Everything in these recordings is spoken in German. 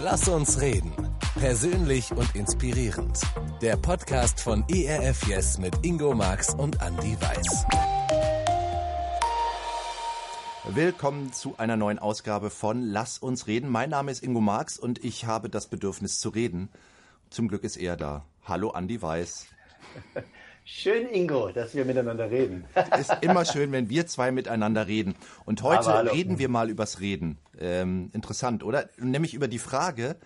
Lass uns reden. Persönlich und inspirierend. Der Podcast von ERF Yes mit Ingo Marx und Andy Weiß. Willkommen zu einer neuen Ausgabe von Lass uns reden. Mein Name ist Ingo Marx und ich habe das Bedürfnis zu reden. Zum Glück ist er da. Hallo Andy Weiß. Schön, Ingo, dass wir miteinander reden. ist immer schön, wenn wir zwei miteinander reden. Und heute reden wir mal übers Reden. Ähm, interessant, oder? Nämlich über die Frage,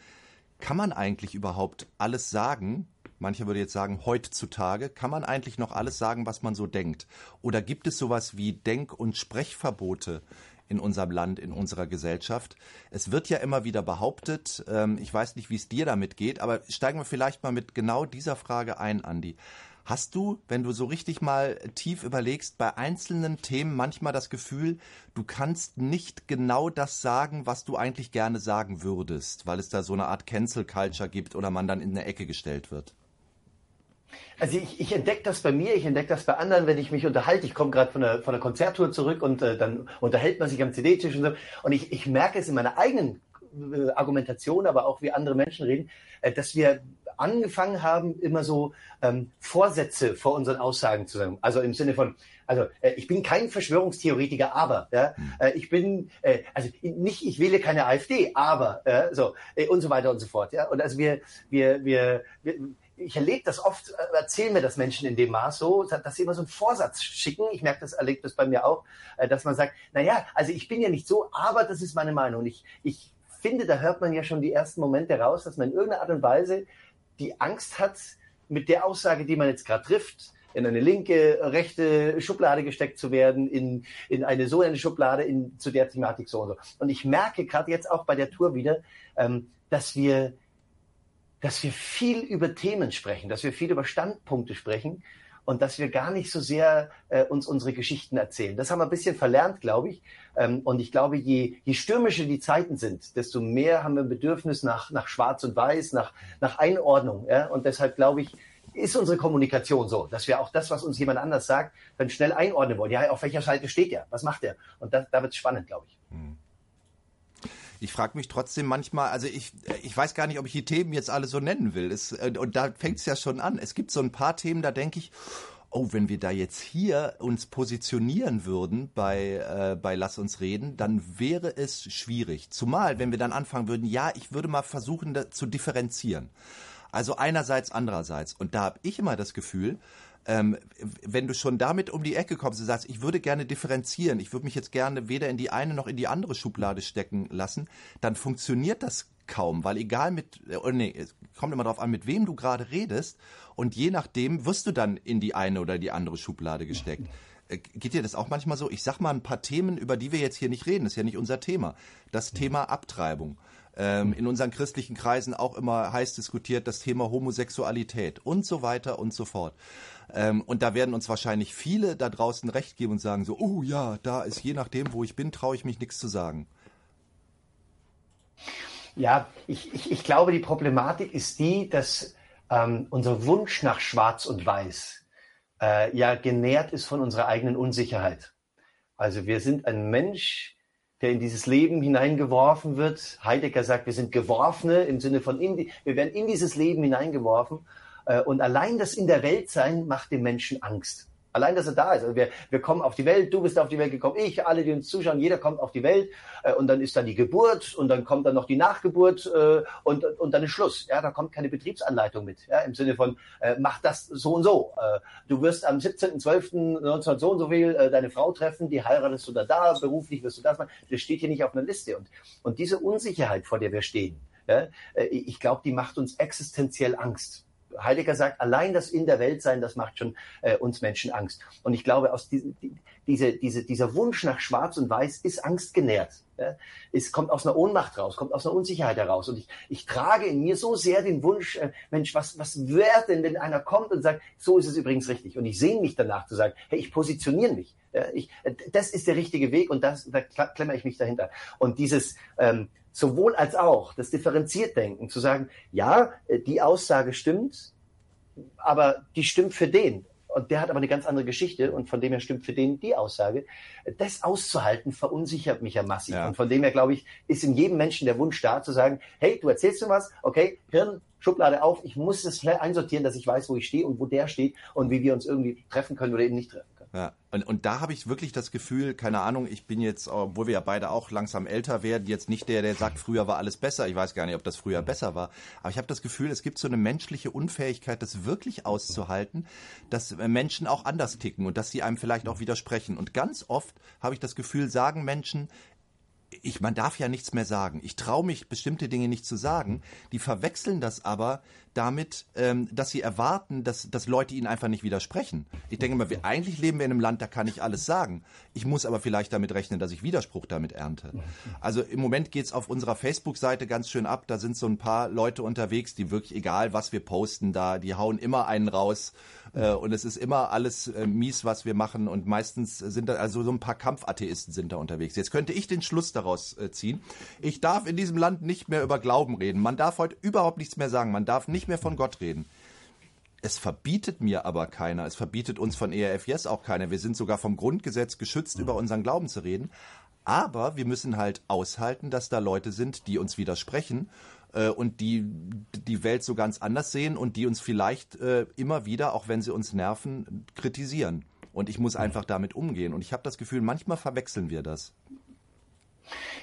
kann man eigentlich überhaupt alles sagen? Mancher würde jetzt sagen, heutzutage, kann man eigentlich noch alles sagen, was man so denkt? Oder gibt es sowas wie Denk- und Sprechverbote in unserem Land, in unserer Gesellschaft? Es wird ja immer wieder behauptet, ähm, ich weiß nicht, wie es dir damit geht, aber steigen wir vielleicht mal mit genau dieser Frage ein, Andi. Hast du, wenn du so richtig mal tief überlegst, bei einzelnen Themen manchmal das Gefühl, du kannst nicht genau das sagen, was du eigentlich gerne sagen würdest, weil es da so eine Art Cancel Culture gibt oder man dann in eine Ecke gestellt wird? Also ich, ich entdecke das bei mir, ich entdecke das bei anderen, wenn ich mich unterhalte. Ich komme gerade von der, von der Konzerttour zurück und äh, dann unterhält man sich am CD-Tisch und so. Und ich, ich merke es in meiner eigenen äh, Argumentation, aber auch wie andere Menschen reden, äh, dass wir angefangen haben, immer so ähm, Vorsätze vor unseren Aussagen zu sagen. Also im Sinne von, also äh, ich bin kein Verschwörungstheoretiker, aber ja, hm. äh, ich bin, äh, also nicht, ich wähle keine AfD, aber äh, so äh, und so weiter und so fort. Ja, und also wir, wir, wir, wir ich erlebe das oft, äh, erzählen mir das Menschen in dem Maß so, dass sie immer so einen Vorsatz schicken. Ich merke das, erlebe das bei mir auch, äh, dass man sagt, na ja, also ich bin ja nicht so, aber das ist meine Meinung. Ich, ich finde, da hört man ja schon die ersten Momente raus, dass man in irgendeiner Art und Weise die Angst hat, mit der Aussage, die man jetzt gerade trifft, in eine linke, rechte Schublade gesteckt zu werden, in, in eine so eine Schublade, in, zu der Thematik so und so. Und ich merke gerade jetzt auch bei der Tour wieder, ähm, dass wir, dass wir viel über Themen sprechen, dass wir viel über Standpunkte sprechen und dass wir gar nicht so sehr äh, uns unsere Geschichten erzählen. Das haben wir ein bisschen verlernt, glaube ich. Ähm, und ich glaube, je, je stürmischer die Zeiten sind, desto mehr haben wir ein Bedürfnis nach, nach Schwarz und Weiß, nach, nach Einordnung. Ja? Und deshalb glaube ich, ist unsere Kommunikation so, dass wir auch das, was uns jemand anders sagt, dann schnell einordnen wollen. Ja, auf welcher Seite steht er? Was macht er? Und das, da wird es spannend, glaube ich. Hm. Ich frage mich trotzdem manchmal, also ich, ich weiß gar nicht, ob ich die Themen jetzt alle so nennen will. Es, äh, und da fängt es ja schon an. Es gibt so ein paar Themen, da denke ich, oh, wenn wir da jetzt hier uns positionieren würden bei, äh, bei Lass uns reden, dann wäre es schwierig. Zumal, wenn wir dann anfangen würden, ja, ich würde mal versuchen da, zu differenzieren. Also einerseits, andererseits. Und da habe ich immer das Gefühl, ähm, wenn du schon damit um die Ecke kommst und sagst, ich würde gerne differenzieren, ich würde mich jetzt gerne weder in die eine noch in die andere Schublade stecken lassen, dann funktioniert das kaum, weil egal mit, oh nee, es kommt immer darauf an, mit wem du gerade redest und je nachdem wirst du dann in die eine oder die andere Schublade gesteckt. Äh, geht dir das auch manchmal so? Ich sag mal ein paar Themen, über die wir jetzt hier nicht reden, das ist ja nicht unser Thema. Das Thema Abtreibung ähm, in unseren christlichen Kreisen auch immer heiß diskutiert, das Thema Homosexualität und so weiter und so fort. Ähm, und da werden uns wahrscheinlich viele da draußen recht geben und sagen so, oh ja, da ist je nachdem, wo ich bin, traue ich mich nichts zu sagen. Ja, ich, ich, ich glaube, die Problematik ist die, dass ähm, unser Wunsch nach Schwarz und Weiß äh, ja genährt ist von unserer eigenen Unsicherheit. Also wir sind ein Mensch, der in dieses Leben hineingeworfen wird. Heidegger sagt, wir sind Geworfene im Sinne von, in die, wir werden in dieses Leben hineingeworfen. Äh, und allein das in der Welt sein macht dem Menschen Angst. Allein, dass er da ist. Also wir, wir kommen auf die Welt, du bist auf die Welt gekommen, ich, alle, die uns zuschauen, jeder kommt auf die Welt äh, und dann ist dann die Geburt und dann kommt dann noch die Nachgeburt äh, und, und dann ist Schluss. Ja, da kommt keine Betriebsanleitung mit, ja, im Sinne von äh, mach das so und so. Äh, du wirst am 17.12.19 so und so viel äh, deine Frau treffen, die heiratest du da da, beruflich wirst du das machen. Das steht hier nicht auf einer Liste. Und, und diese Unsicherheit, vor der wir stehen, ja, äh, ich glaube, die macht uns existenziell Angst. Heidegger sagt, allein das in der Welt sein, das macht schon äh, uns Menschen Angst. Und ich glaube, aus diesem, die, diese, diese, dieser Wunsch nach Schwarz und Weiß ist Angst genährt. Ja? Es kommt aus einer Ohnmacht raus, kommt aus einer Unsicherheit heraus. Und ich, ich trage in mir so sehr den Wunsch, äh, Mensch, was, was wäre denn, wenn einer kommt und sagt, so ist es übrigens richtig. Und ich sehne mich danach zu sagen, hey, ich positioniere mich. Ja? Ich, äh, das ist der richtige Weg und das, da klemme ich mich dahinter. Und dieses ähm, sowohl als auch, das differenziert denken, zu sagen, ja, äh, die Aussage stimmt, aber die stimmt für den. und der hat aber eine ganz andere Geschichte und von dem her stimmt für den die Aussage. Das auszuhalten verunsichert mich ja massiv. Ja. Und von dem her, glaube ich, ist in jedem Menschen der Wunsch da, zu sagen, hey, du erzählst mir was, okay, Hirn, Schublade auf, ich muss es schnell einsortieren, dass ich weiß, wo ich stehe und wo der steht und wie wir uns irgendwie treffen können oder eben nicht treffen. Ja, und, und da habe ich wirklich das Gefühl, keine Ahnung, ich bin jetzt, obwohl wir ja beide auch langsam älter werden, jetzt nicht der, der sagt, früher war alles besser. Ich weiß gar nicht, ob das früher besser war. Aber ich habe das Gefühl, es gibt so eine menschliche Unfähigkeit, das wirklich auszuhalten, dass Menschen auch anders ticken und dass sie einem vielleicht auch widersprechen. Und ganz oft habe ich das Gefühl, sagen Menschen, ich, man darf ja nichts mehr sagen. Ich traue mich, bestimmte Dinge nicht zu sagen. Die verwechseln das aber damit, ähm, dass sie erwarten, dass, dass Leute ihnen einfach nicht widersprechen. Ich denke mal, wir, eigentlich leben wir in einem Land, da kann ich alles sagen. Ich muss aber vielleicht damit rechnen, dass ich Widerspruch damit ernte. Also im Moment geht's auf unserer Facebook-Seite ganz schön ab. Da sind so ein paar Leute unterwegs, die wirklich, egal was wir posten, da, die hauen immer einen raus äh, und es ist immer alles äh, mies, was wir machen. Und meistens sind da, also so ein paar Kampfatheisten sind da unterwegs. Jetzt könnte ich den Schluss daraus äh, ziehen. Ich darf in diesem Land nicht mehr über Glauben reden. Man darf heute überhaupt nichts mehr sagen. Man darf nicht mehr von Gott reden. Es verbietet mir aber keiner. Es verbietet uns von ERF Yes auch keiner. Wir sind sogar vom Grundgesetz geschützt, über unseren Glauben zu reden. Aber wir müssen halt aushalten, dass da Leute sind, die uns widersprechen äh, und die die Welt so ganz anders sehen und die uns vielleicht äh, immer wieder, auch wenn sie uns nerven, kritisieren. Und ich muss einfach damit umgehen. Und ich habe das Gefühl, manchmal verwechseln wir das.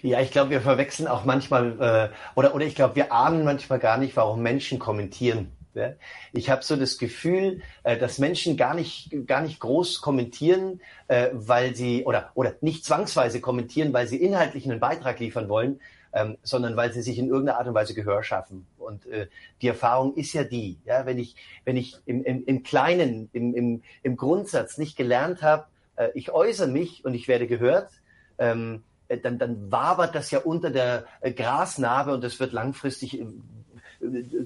Ja, ich glaube, wir verwechseln auch manchmal, äh, oder, oder ich glaube, wir ahnen manchmal gar nicht, warum Menschen kommentieren. Ja? Ich habe so das Gefühl, äh, dass Menschen gar nicht, gar nicht groß kommentieren, äh, weil sie, oder, oder nicht zwangsweise kommentieren, weil sie inhaltlich einen Beitrag liefern wollen, ähm, sondern weil sie sich in irgendeiner Art und Weise Gehör schaffen. Und äh, die Erfahrung ist ja die, ja, wenn ich, wenn ich im, im, im Kleinen, im, im, im Grundsatz nicht gelernt habe, äh, ich äußere mich und ich werde gehört, ähm, äh, dann, dann wabert das ja unter der äh, Grasnarbe und das wird langfristig äh,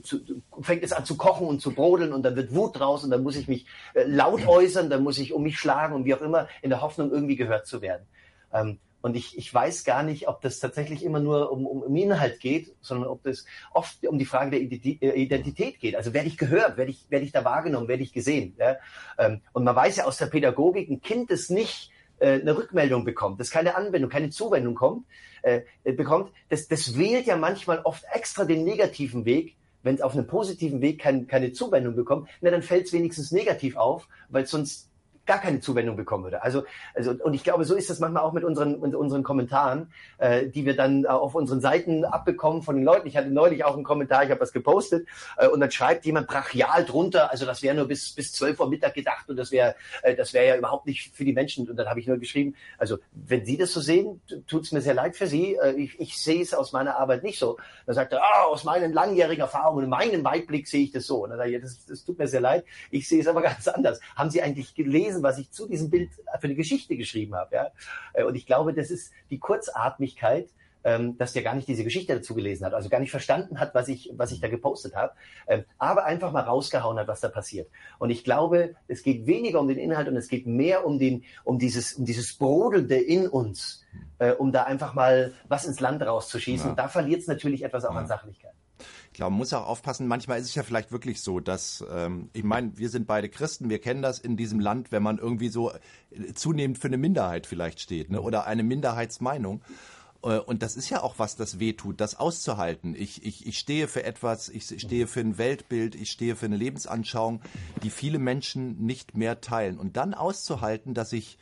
zu, fängt es an zu kochen und zu brodeln und dann wird Wut draus und dann muss ich mich laut äußern, dann muss ich um mich schlagen und wie auch immer in der Hoffnung irgendwie gehört zu werden. Ähm, und ich, ich weiß gar nicht, ob das tatsächlich immer nur um, um, um Inhalt geht, sondern ob das oft um die Frage der äh, Identität geht. Also werde ich gehört, werde ich, werde ich da wahrgenommen, werde ich gesehen. Ja? Ähm, und man weiß ja aus der Pädagogik, ein Kind, das nicht äh, eine Rückmeldung bekommt, das keine Anwendung, keine Zuwendung kommt, äh, bekommt, das, das wählt ja manchmal oft extra den negativen Weg, wenn es auf einem positiven Weg kein, keine Zuwendung bekommt, na, dann fällt es wenigstens negativ auf, weil sonst gar keine Zuwendung bekommen würde. Also, also und ich glaube, so ist das manchmal auch mit unseren, mit unseren Kommentaren, äh, die wir dann äh, auf unseren Seiten abbekommen von den Leuten. Ich hatte neulich auch einen Kommentar, ich habe was gepostet äh, und dann schreibt jemand brachial drunter, also das wäre nur bis bis 12 Uhr Mittag gedacht und das wäre äh, das wäre ja überhaupt nicht für die Menschen. Und dann habe ich nur geschrieben, also wenn Sie das so sehen, tut es mir sehr leid für Sie. Äh, ich, ich sehe es aus meiner Arbeit nicht so. Dann sagt er, ah, aus meinen langjährigen Erfahrungen, in meinem Weitblick sehe ich das so. Und dann sage ich, das, das tut mir sehr leid. Ich sehe es aber ganz anders. Haben Sie eigentlich gelesen? Lesen, was ich zu diesem Bild für eine Geschichte geschrieben habe. Ja? Äh, und ich glaube, das ist die Kurzatmigkeit, ähm, dass der gar nicht diese Geschichte dazu gelesen hat, also gar nicht verstanden hat, was ich, was ich da gepostet habe, ähm, aber einfach mal rausgehauen hat, was da passiert. Und ich glaube, es geht weniger um den Inhalt und es geht mehr um den, um dieses, um dieses Brodelnde in uns, äh, um da einfach mal was ins Land rauszuschießen. Ja. Da verliert es natürlich etwas auch ja. an Sachlichkeit. Ich glaube, man muss auch aufpassen, manchmal ist es ja vielleicht wirklich so, dass, ähm, ich meine, wir sind beide Christen, wir kennen das in diesem Land, wenn man irgendwie so äh, zunehmend für eine Minderheit vielleicht steht, ne? oder eine Minderheitsmeinung. Äh, und das ist ja auch was, das wehtut, das auszuhalten. Ich, ich, ich stehe für etwas, ich stehe für ein Weltbild, ich stehe für eine Lebensanschauung, die viele Menschen nicht mehr teilen. Und dann auszuhalten, dass ich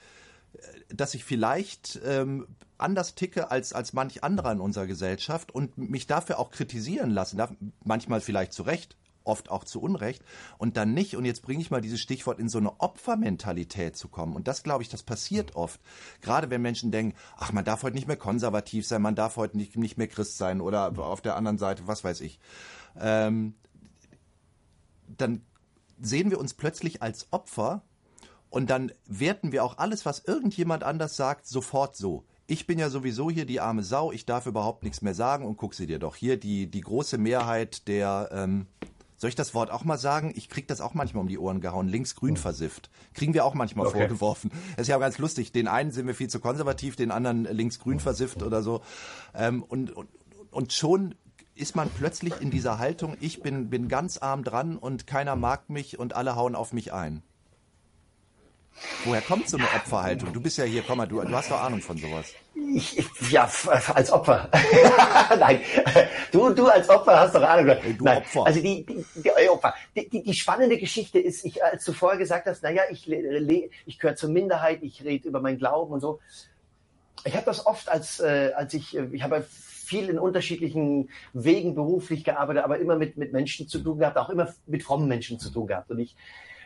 dass ich vielleicht ähm, anders ticke als, als manch anderer in unserer Gesellschaft und mich dafür auch kritisieren lassen darf, manchmal vielleicht zu Recht, oft auch zu Unrecht und dann nicht, und jetzt bringe ich mal dieses Stichwort, in so eine Opfermentalität zu kommen. Und das, glaube ich, das passiert oft. Gerade wenn Menschen denken, ach, man darf heute nicht mehr konservativ sein, man darf heute nicht, nicht mehr Christ sein oder auf der anderen Seite, was weiß ich. Ähm, dann sehen wir uns plötzlich als Opfer und dann werten wir auch alles, was irgendjemand anders sagt, sofort so. Ich bin ja sowieso hier die arme Sau, ich darf überhaupt nichts mehr sagen und guck sie dir doch hier, die, die große Mehrheit der, ähm, soll ich das Wort auch mal sagen? Ich krieg das auch manchmal um die Ohren gehauen. Links-grün versifft. Kriegen wir auch manchmal okay. vorgeworfen. Das ist ja ganz lustig. Den einen sind wir viel zu konservativ, den anderen links-grün versifft oder so. Ähm, und, und, und schon ist man plötzlich in dieser Haltung, ich bin, bin ganz arm dran und keiner mag mich und alle hauen auf mich ein. Woher kommt so eine Opferhaltung? Du bist ja hier, komm mal, du, du hast doch Ahnung von sowas. Ja, als Opfer. Nein, du, du als Opfer hast doch Ahnung. Du Nein. Opfer. Also die, die, die, Opfer. Die, die, die spannende Geschichte ist, ich, als du vorher gesagt hast, naja, ich, ich gehöre zur Minderheit, ich rede über meinen Glauben und so. Ich habe das oft als, äh, als ich, äh, ich habe viel in unterschiedlichen Wegen beruflich gearbeitet, aber immer mit, mit Menschen zu tun gehabt, auch immer mit frommen Menschen zu tun gehabt. Und ich,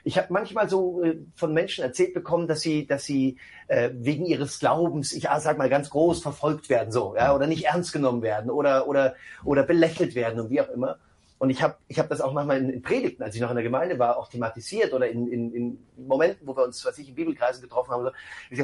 ich habe manchmal so äh, von Menschen erzählt bekommen, dass sie, dass sie äh, wegen ihres Glaubens, ich sag mal ganz groß, verfolgt werden, so, ja, oder nicht ernst genommen werden oder oder oder belächelt werden und wie auch immer. Und ich habe ich hab das auch manchmal in, in Predigten, als ich noch in der Gemeinde war, auch thematisiert oder in, in, in Momenten, wo wir uns, was ich, in Bibelkreisen getroffen haben. So.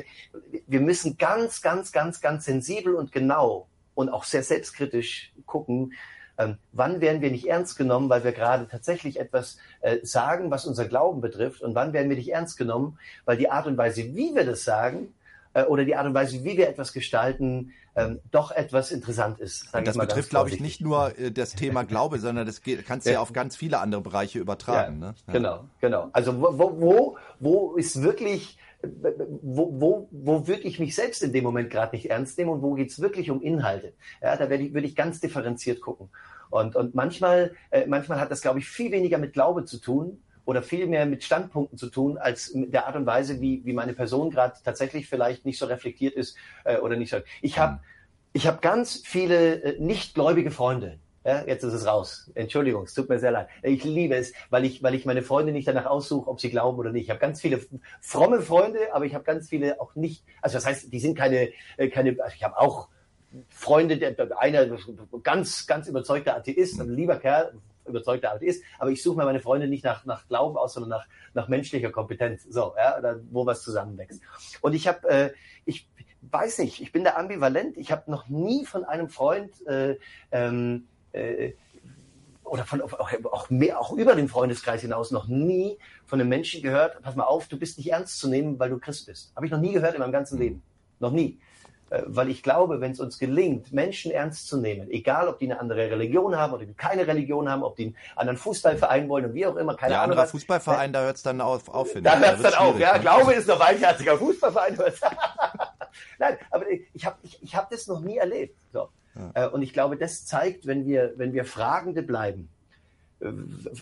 Wir müssen ganz, ganz, ganz, ganz sensibel und genau und auch sehr selbstkritisch gucken, ähm, wann werden wir nicht ernst genommen, weil wir gerade tatsächlich etwas äh, sagen, was unser Glauben betrifft, und wann werden wir nicht ernst genommen, weil die Art und Weise, wie wir das sagen, äh, oder die Art und Weise, wie wir etwas gestalten, ähm, doch etwas interessant ist. das betrifft, glaube ich, nicht nur äh, das Thema Glaube, sondern das geht, kannst du ja. Ja. auf ganz viele andere Bereiche übertragen. Ja, ne? Ja. Genau, genau. Also wo, wo, wo, wo ist wirklich, wo, wo, wo würde ich mich selbst in dem Moment gerade nicht ernst nehmen und wo geht's wirklich um Inhalte? Ja, da werde ich, würde ich ganz differenziert gucken. Und, und manchmal, äh, manchmal hat das, glaube ich, viel weniger mit Glaube zu tun oder viel mehr mit Standpunkten zu tun, als mit der Art und Weise, wie, wie meine Person gerade tatsächlich vielleicht nicht so reflektiert ist äh, oder nicht so. Ich habe ich hab ganz viele äh, nichtgläubige Freunde. Ja, jetzt ist es raus. Entschuldigung, es tut mir sehr leid. Ich liebe es, weil ich, weil ich meine Freunde nicht danach aussuche, ob sie glauben oder nicht. Ich habe ganz viele fromme Freunde, aber ich habe ganz viele auch nicht. Also das heißt, die sind keine, äh, keine. Also ich habe auch Freunde, der, einer ganz, ganz überzeugter Atheist, ein lieber Kerl, überzeugter Atheist, aber ich suche mir meine Freunde nicht nach, nach Glauben aus, sondern nach, nach menschlicher Kompetenz, so, ja, oder wo was zusammenwächst. Und ich habe, äh, ich weiß nicht, ich bin da ambivalent. Ich habe noch nie von einem Freund äh, ähm, äh, oder von auch, auch mehr, auch über den Freundeskreis hinaus noch nie von einem Menschen gehört, pass mal auf, du bist nicht ernst zu nehmen, weil du Christ bist. Habe ich noch nie gehört in meinem ganzen Leben. Noch nie. Äh, Weil ich glaube, wenn es uns gelingt, Menschen ernst zu nehmen, egal ob die eine andere Religion haben oder die keine Religion haben, ob die einen anderen Fußballverein wollen und wie auch immer, keine Ahnung. andere was, Fußballverein, da hört es dann auf, auf da hört es dann auf, ja. ne? Glaube ist noch weinherziger Fußballverein. Nein, aber ich habe ich, ich hab das noch nie erlebt. So. Äh, Und ich glaube, das zeigt, wenn wir, wenn wir Fragende bleiben, äh,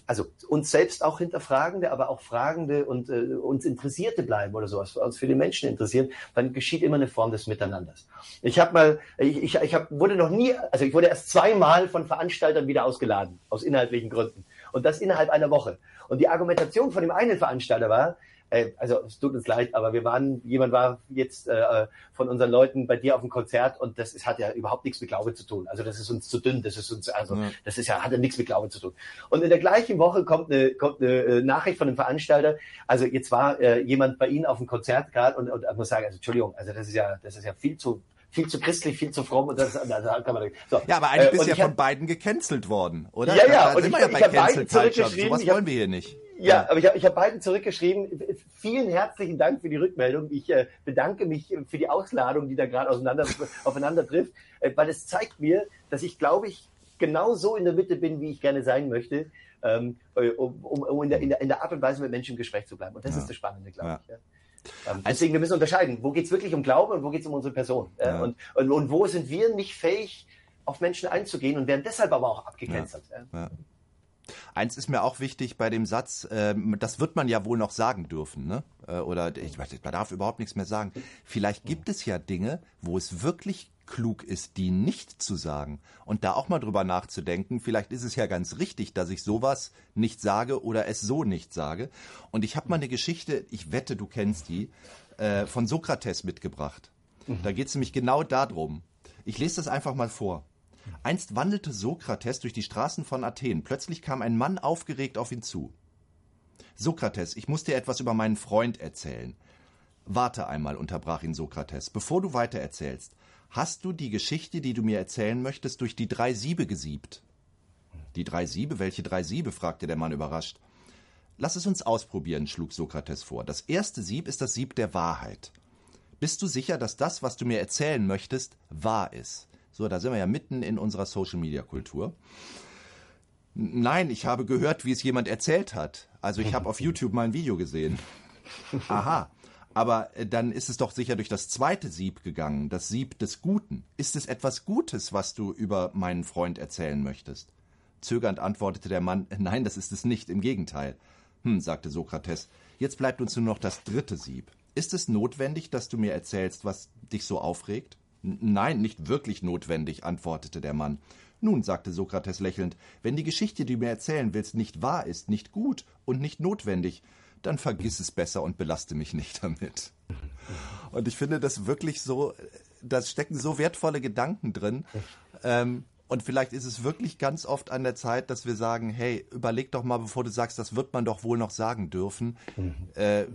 also uns selbst auch hinterfragende, aber auch Fragende und äh, uns Interessierte bleiben oder sowas, uns für die Menschen interessieren, dann geschieht immer eine Form des Miteinanders. Ich habe mal, ich, ich, ich hab, wurde noch nie, also ich wurde erst zweimal von Veranstaltern wieder ausgeladen, aus inhaltlichen Gründen. Und das innerhalb einer Woche. Und die Argumentation von dem einen Veranstalter war, äh, also es tut uns leid, aber wir waren, jemand war jetzt äh, von unseren Leuten bei dir auf dem Konzert und das ist, hat ja überhaupt nichts mit Glaube zu tun. Also das ist uns zu dünn, das ist uns, also Ja. das ist ja, hat ja nichts mit Glaube zu tun. Und in der gleichen Woche kommt eine, kommt eine äh, Nachricht von dem Veranstalter, also jetzt war äh, jemand bei Ihnen auf dem Konzert gerade und, und ich muss sagen, also Entschuldigung, also das ist ja, das ist ja viel zu viel zu christlich, viel zu fromm und das, da kann man so. Ja, aber eigentlich Äh, bist und du ja ich hab- von beiden gecancelt worden, oder? Ja, Da- ja, Da und sind ich- ja ich bei hab beiden zurückgeschrieben, Sowas ich hab- wollen wir hier nicht. Ja, aber ich habe ich hab beiden zurückgeschrieben. Vielen herzlichen Dank für die Rückmeldung. Ich äh, bedanke mich für die Ausladung, die da gerade auseinander, aufeinander trifft, äh, weil es zeigt mir, dass ich, glaube ich, genau so in der Mitte bin, wie ich gerne sein möchte, ähm, äh, um, um, um in, der, in, der, in der Art und Weise mit Menschen im Gespräch zu bleiben. Und das Ja. ist das Spannende, glaube Ja. ich. Ähm, deswegen, wir müssen unterscheiden, wo geht es wirklich um Glaube und wo geht es um unsere Person. Äh, Ja. und, und, und wo sind wir nicht fähig, auf Menschen einzugehen und werden deshalb aber auch abgecancelt. Ja. Eins ist mir auch wichtig bei dem Satz, ähm, das wird man ja wohl noch sagen dürfen, ne? Äh, Oder ich, man darf überhaupt nichts mehr sagen. Vielleicht gibt es ja Dinge, wo es wirklich klug ist, die nicht zu sagen. Und da auch mal drüber nachzudenken, vielleicht ist es ja ganz richtig, dass ich sowas nicht sage oder es so nicht sage. Und ich habe mal eine Geschichte, ich wette, du kennst die, äh, von Sokrates mitgebracht. Da geht es nämlich genau darum. Ich lese das einfach mal vor. Einst wandelte Sokrates durch die Straßen von Athen. Plötzlich kam ein Mann aufgeregt auf ihn zu. Sokrates, ich muss dir etwas über meinen Freund erzählen. Warte einmal, unterbrach ihn Sokrates, bevor du weiter erzählst. Hast du die Geschichte, die du mir erzählen möchtest, durch die drei Siebe gesiebt? Die drei Siebe? Welche drei Siebe? fragte der Mann überrascht. Lass es uns ausprobieren, schlug Sokrates vor. Das erste Sieb ist das Sieb der Wahrheit. Bist du sicher, dass das, was du mir erzählen möchtest, wahr ist? So, da sind wir ja mitten in unserer Social-Media-Kultur. Nein, ich habe gehört, wie es jemand erzählt hat. Also ich habe auf YouTube mal ein Video gesehen. Aha. Aber äh, dann ist es doch sicher durch das zweite Sieb gegangen, das Sieb des Guten. Ist es etwas Gutes, was du über meinen Freund erzählen möchtest? Zögernd antwortete der Mann, nein, das ist es nicht, im Gegenteil. Hm, sagte Sokrates, jetzt bleibt uns nur noch das dritte Sieb. Ist es notwendig, dass du mir erzählst, was dich so aufregt? Nein, nicht wirklich notwendig, antwortete der Mann. Nun, sagte Sokrates lächelnd, wenn die Geschichte, die du mir erzählen willst, nicht wahr ist, nicht gut und nicht notwendig, dann vergiss es besser und belaste mich nicht damit. Und ich finde das wirklich so, da stecken so wertvolle Gedanken drin. Ähm, und vielleicht ist es wirklich ganz oft an der Zeit, dass wir sagen, hey, überleg doch mal, bevor du sagst, das wird man doch wohl noch sagen dürfen. Mhm. Äh,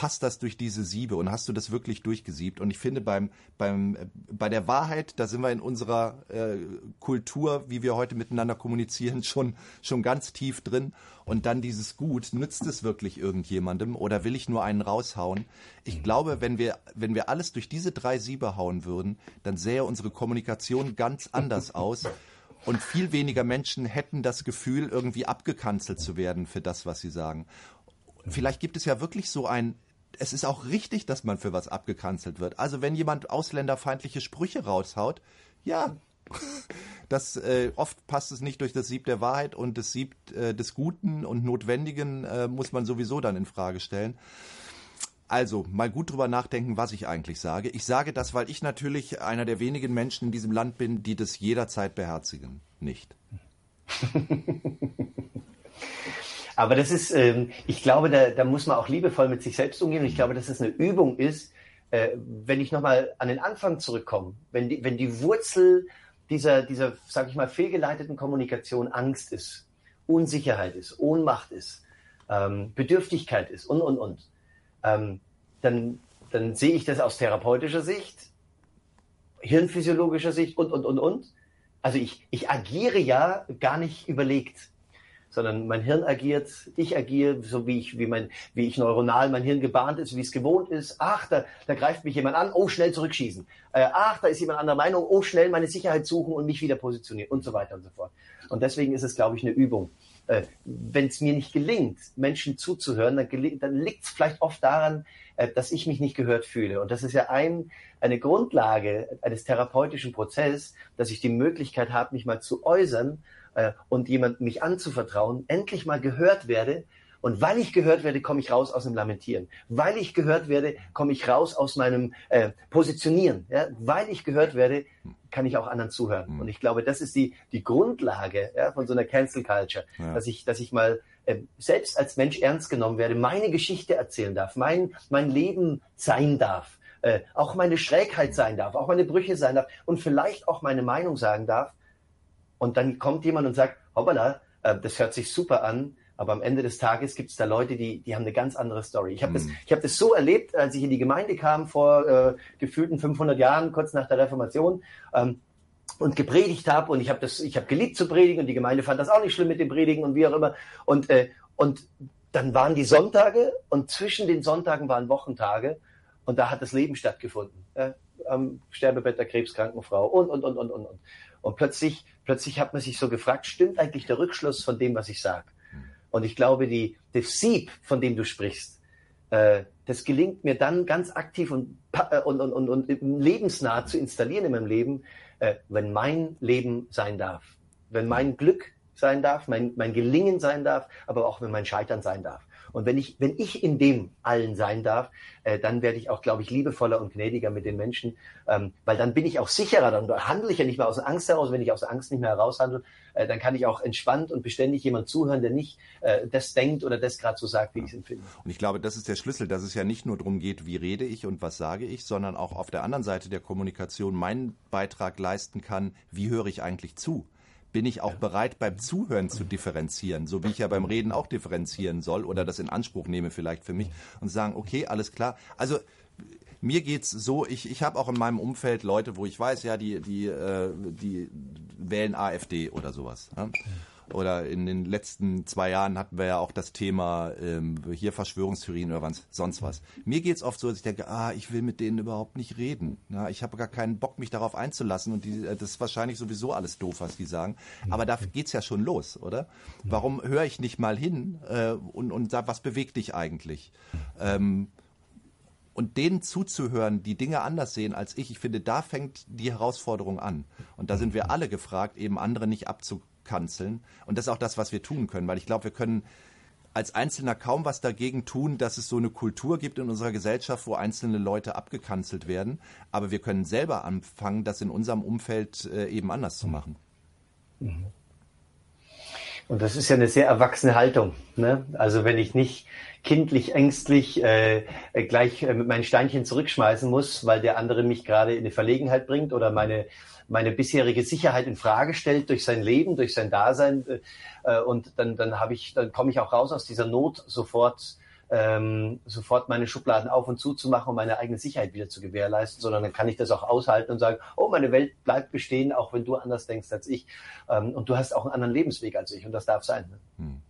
passt das durch diese Siebe und hast du das wirklich durchgesiebt? Und ich finde beim, beim, bei der Wahrheit, da sind wir in unserer äh, Kultur, wie wir heute miteinander kommunizieren, schon, schon ganz tief drin. Und dann dieses Gut, nützt es wirklich irgendjemandem oder will ich nur einen raushauen? Ich glaube, wenn wir, wenn wir alles durch diese drei Siebe hauen würden, dann sähe unsere Kommunikation ganz anders aus. Und viel weniger Menschen hätten das Gefühl, irgendwie abgekanzelt zu werden für das, was sie sagen vielleicht gibt es ja wirklich so ein, es ist auch richtig, dass man für was abgekanzelt wird. Also wenn jemand ausländerfeindliche Sprüche raushaut, ja, das äh, oft passt es nicht durch das Sieb der Wahrheit und das Sieb äh, des Guten und Notwendigen äh, muss man sowieso dann in Frage stellen. Also mal gut drüber nachdenken, was ich eigentlich sage. Ich sage das, weil ich natürlich einer der wenigen Menschen in diesem Land bin, die das jederzeit beherzigen. Nicht. Aber das ist, ähm, ich glaube, da, da muss man auch liebevoll mit sich selbst umgehen. Und ich glaube, dass es eine Übung ist, äh, wenn ich nochmal an den Anfang zurückkomme, wenn die, wenn die Wurzel dieser, dieser, sag ich mal, fehlgeleiteten Kommunikation Angst ist, Unsicherheit ist, Ohnmacht ist, ähm, Bedürftigkeit ist und, und, und, ähm, dann, dann sehe ich das aus therapeutischer Sicht, hirnphysiologischer Sicht und, und, und, und. Also ich, ich agiere ja gar nicht überlegt sondern mein Hirn agiert, ich agiere, so wie ich, wie mein, wie ich neuronal mein Hirn gebahnt ist, wie es gewohnt ist. Ach, da, da greift mich jemand an, oh, schnell zurückschießen. Äh, ach, da ist jemand anderer Meinung, oh, schnell meine Sicherheit suchen und mich wieder positionieren und so weiter und so fort. Und deswegen ist es, glaube ich, eine Übung. Äh, Wenn es mir nicht gelingt, Menschen zuzuhören, dann, dann liegt es vielleicht oft daran, äh, dass ich mich nicht gehört fühle. Und das ist ja ein, eine Grundlage eines therapeutischen Prozesses, dass ich die Möglichkeit habe, mich mal zu äußern äh, und jemandem mich anzuvertrauen, endlich mal gehört werde. Und weil ich gehört werde, komme ich raus aus dem Lamentieren. Weil ich gehört werde, komme ich raus aus meinem äh, Positionieren. Ja? Weil ich gehört werde, kann ich auch anderen zuhören. Mhm. Und ich glaube, das ist die, die Grundlage ja, von so einer Cancel Culture, ja. dass, ich, dass ich mal äh, selbst als Mensch ernst genommen werde, meine Geschichte erzählen darf, mein, mein Leben sein darf. Äh, auch meine Schrägheit sein darf, auch meine Brüche sein darf und vielleicht auch meine Meinung sagen darf, und dann kommt jemand und sagt, hoppala, äh, das hört sich super an, aber am Ende des Tages gibt es da Leute, die, die haben eine ganz andere Story. Ich habe das, hm. ich hab das so erlebt, als ich in die Gemeinde kam vor äh, gefühlten 500 Jahren, kurz nach der Reformation. Ähm, und gepredigt habe und ich habe das, ich habe geliebt zu predigen und die Gemeinde fand das auch nicht schlimm mit dem Predigen und wie auch immer und äh, und dann waren die Sonntage und zwischen den Sonntagen waren Wochentage und da hat das Leben stattgefunden. Äh, am Sterbebett der krebskranken Frau und und und und und und und plötzlich, plötzlich hat man sich so gefragt, stimmt eigentlich der Rückschluss von dem, was ich sage? Und ich glaube, die, das Sieb, von dem du sprichst, äh, das gelingt mir dann ganz aktiv und, äh, und, und, und, und lebensnah zu installieren in meinem Leben, äh, wenn mein Leben sein darf. Wenn mein Glück sein darf, mein, mein Gelingen sein darf, aber auch wenn mein Scheitern sein darf. Und wenn ich, wenn ich in dem allen sein darf, äh, dann werde ich auch, glaube ich, liebevoller und gnädiger mit den Menschen, ähm, weil dann bin ich auch sicherer, dann handle ich ja nicht mehr aus Angst heraus. Wenn ich aus Angst nicht mehr heraushandle, äh, dann kann ich auch entspannt und beständig jemand zuhören, der nicht äh, das denkt oder das gerade so sagt, wie ich es empfinde. Und ich glaube, das ist der Schlüssel, dass es ja nicht nur darum geht, wie rede ich und was sage ich, sondern auch auf der anderen Seite der Kommunikation meinen Beitrag leisten kann, wie höre ich eigentlich zu bin ich auch bereit, beim Zuhören zu differenzieren, so wie ich ja beim Reden auch differenzieren soll oder das in Anspruch nehme vielleicht für mich und sagen, okay, alles klar. Also mir geht's so, ich, ich habe auch in meinem Umfeld Leute, wo ich weiß, ja, die, die, äh, die wählen AfD oder sowas. Ja? Oder in den letzten zwei Jahren hatten wir ja auch das Thema ähm, hier Verschwörungstheorien oder sonst was. Mir geht's oft so, dass ich denke, ah, ich will mit denen überhaupt nicht reden. Ja, ich habe gar keinen Bock, mich darauf einzulassen und die, äh, das ist wahrscheinlich sowieso alles doof, was die sagen. Aber da geht's ja schon los, oder? Warum höre ich nicht mal hin äh, und, und sag, was bewegt dich eigentlich? Ähm, und denen zuzuhören, die Dinge anders sehen als ich, ich finde, da fängt die Herausforderung an. Und da sind wir alle gefragt, eben andere nicht abzukanzeln. Und das ist auch das, was wir tun können, weil ich glaube, wir können als Einzelner kaum was dagegen tun, dass es so eine Kultur gibt in unserer Gesellschaft, wo einzelne Leute abgekanzelt werden. Aber wir können selber anfangen, das in unserem Umfeld äh, eben anders zu machen. Und das ist ja eine sehr erwachsene Haltung. Ne? Also wenn ich nicht kindlich, ängstlich äh, gleich äh, meinen Steinchen zurückschmeißen muss, weil der andere mich gerade in eine Verlegenheit bringt oder meine meine bisherige Sicherheit in Frage stellt durch sein Leben, durch sein Dasein äh, und dann dann habe ich dann komme ich auch raus aus dieser Not sofort ähm, sofort meine Schubladen auf und zu zu machen, um meine eigene Sicherheit wieder zu gewährleisten, sondern dann kann ich das auch aushalten und sagen, oh, meine Welt bleibt bestehen, auch wenn du anders denkst als ich. Ähm, und du hast auch einen anderen Lebensweg als ich und das darf sein. Ne? Hm.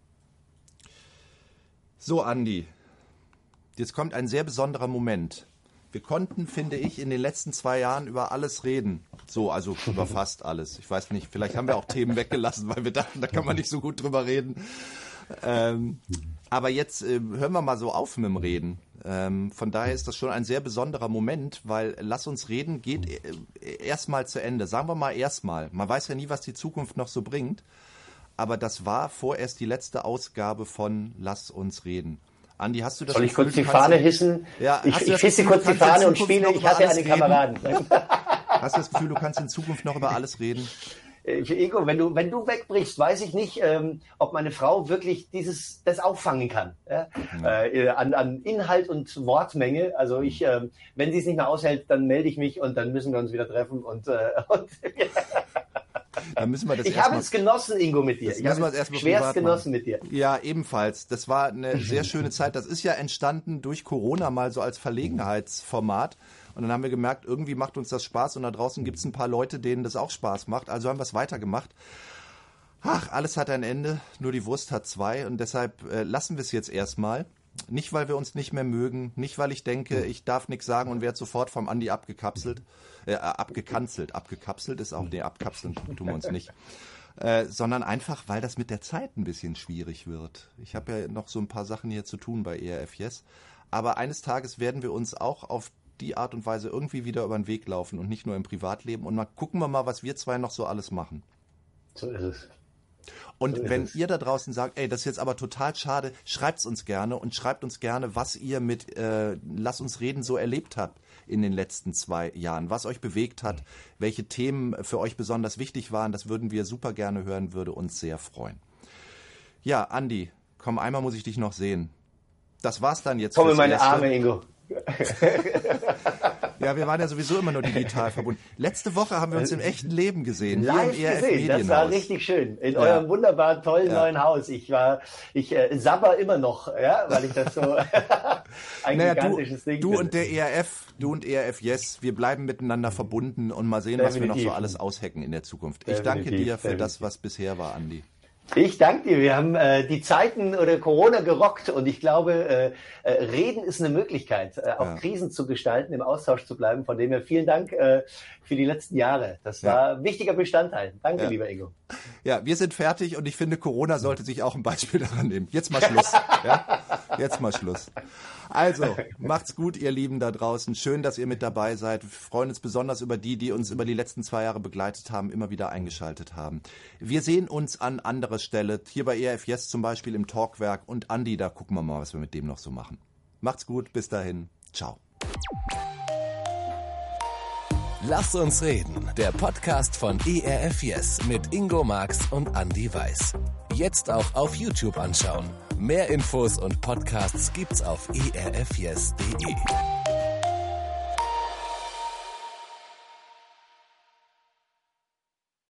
So, Andi, jetzt kommt ein sehr besonderer Moment. Wir konnten, finde ich, in den letzten zwei Jahren über alles reden. So, also über fast alles. Ich weiß nicht, vielleicht haben wir auch Themen weggelassen, weil wir dachten, da kann man nicht so gut drüber reden. Ähm, aber jetzt äh, hören wir mal so auf mit dem Reden. Ähm, von daher ist das schon ein sehr besonderer Moment, weil Lass uns reden geht äh, erstmal zu Ende. Sagen wir mal erstmal. Man weiß ja nie, was die Zukunft noch so bringt aber das war vorerst die letzte Ausgabe von Lass uns reden. Andi, hast du das Soll ich kurz die Fahne hissen? Ja, ich ich hisse kurz die Fahne und spiele, ich hatte einen Kameraden. Hast du das Gefühl, du kannst in Zukunft noch über alles reden? Äh, Ego, wenn du, wenn du wegbrichst, weiß ich nicht, ähm, ob meine Frau wirklich dieses, das auffangen kann. Ja? Mhm. Äh, an, an Inhalt und Wortmenge. Also ich, äh, wenn sie es nicht mehr aushält, dann melde ich mich und dann müssen wir uns wieder treffen und, äh, und dann müssen wir das Ich habe es genossen, Ingo, mit dir. ich habe es schwerst genossen mit dir. Ja, ebenfalls. Das war eine sehr schöne Zeit. Das ist ja entstanden durch Corona mal so als Verlegenheitsformat. Und dann haben wir gemerkt, irgendwie macht uns das Spaß und da draußen gibt es ein paar Leute, denen das auch Spaß macht. Also haben wir es weitergemacht. Ach, alles hat ein Ende, nur die Wurst hat zwei und deshalb äh, lassen wir es jetzt erstmal. Nicht, weil wir uns nicht mehr mögen, nicht, weil ich denke, ich darf nichts sagen und werde sofort vom Andi abgekapselt, äh, abgekanzelt. Abgekapselt ist auch, nee, abkapseln tun wir uns nicht. Äh, sondern einfach, weil das mit der Zeit ein bisschen schwierig wird. Ich habe ja noch so ein paar Sachen hier zu tun bei ERF Yes. Aber eines Tages werden wir uns auch auf die Art und Weise irgendwie wieder über den Weg laufen und nicht nur im Privatleben. Und mal gucken wir mal, was wir zwei noch so alles machen. So ist es. Und so wenn es. ihr da draußen sagt, ey, das ist jetzt aber total schade, schreibt's uns gerne und schreibt uns gerne, was ihr mit äh, Lass uns reden so erlebt habt in den letzten zwei Jahren, was euch bewegt hat, welche Themen für euch besonders wichtig waren. Das würden wir super gerne hören, würde uns sehr freuen. Ja, Andi, komm, einmal muss ich dich noch sehen. Das war's dann jetzt. Komm in meine Erste. Arme, Ingo. Ja, wir waren ja sowieso immer nur digital verbunden. Letzte Woche haben wir uns im echten Leben gesehen. Live im gesehen. Das war richtig schön. In ja. eurem wunderbaren, tollen ja. neuen Haus. Ich war, ich äh, sabber immer noch, ja, weil ich das so ein naja, gigantisches du, Ding Du bin. und der ERF, du und ERF Yes, wir bleiben miteinander verbunden und mal sehen, Definitiv. was wir noch so alles aushacken in der Zukunft. Ich Definitiv. danke dir für Definitiv. das, was bisher war, Andi. Ich danke dir. Wir haben äh, die Zeiten oder Corona gerockt und ich glaube, äh, äh, Reden ist eine Möglichkeit, äh, auch ja. Krisen zu gestalten, im Austausch zu bleiben. Von dem her vielen Dank äh, für die letzten Jahre. Das war ein wichtiger Bestandteil. Danke, ja. lieber Ingo. Ja, wir sind fertig und ich finde, Corona sollte sich auch ein Beispiel daran nehmen. Jetzt mal Schluss. ja? Jetzt mal Schluss. Also, macht's gut, ihr Lieben da draußen. Schön, dass ihr mit dabei seid. Wir freuen uns besonders über die, die uns über die letzten zwei Jahre begleitet haben, immer wieder eingeschaltet haben. Wir sehen uns an anderer Stelle, hier bei ERF Yes zum Beispiel im Talkwerk und Andi, da gucken wir mal, was wir mit dem noch so machen. Macht's gut, bis dahin. Ciao. Lass uns reden. Der Podcast von ERF Yes mit Ingo Marx und Andy Weiß. Jetzt auch auf YouTube anschauen. Mehr Infos und Podcasts gibt's auf erfyes.de.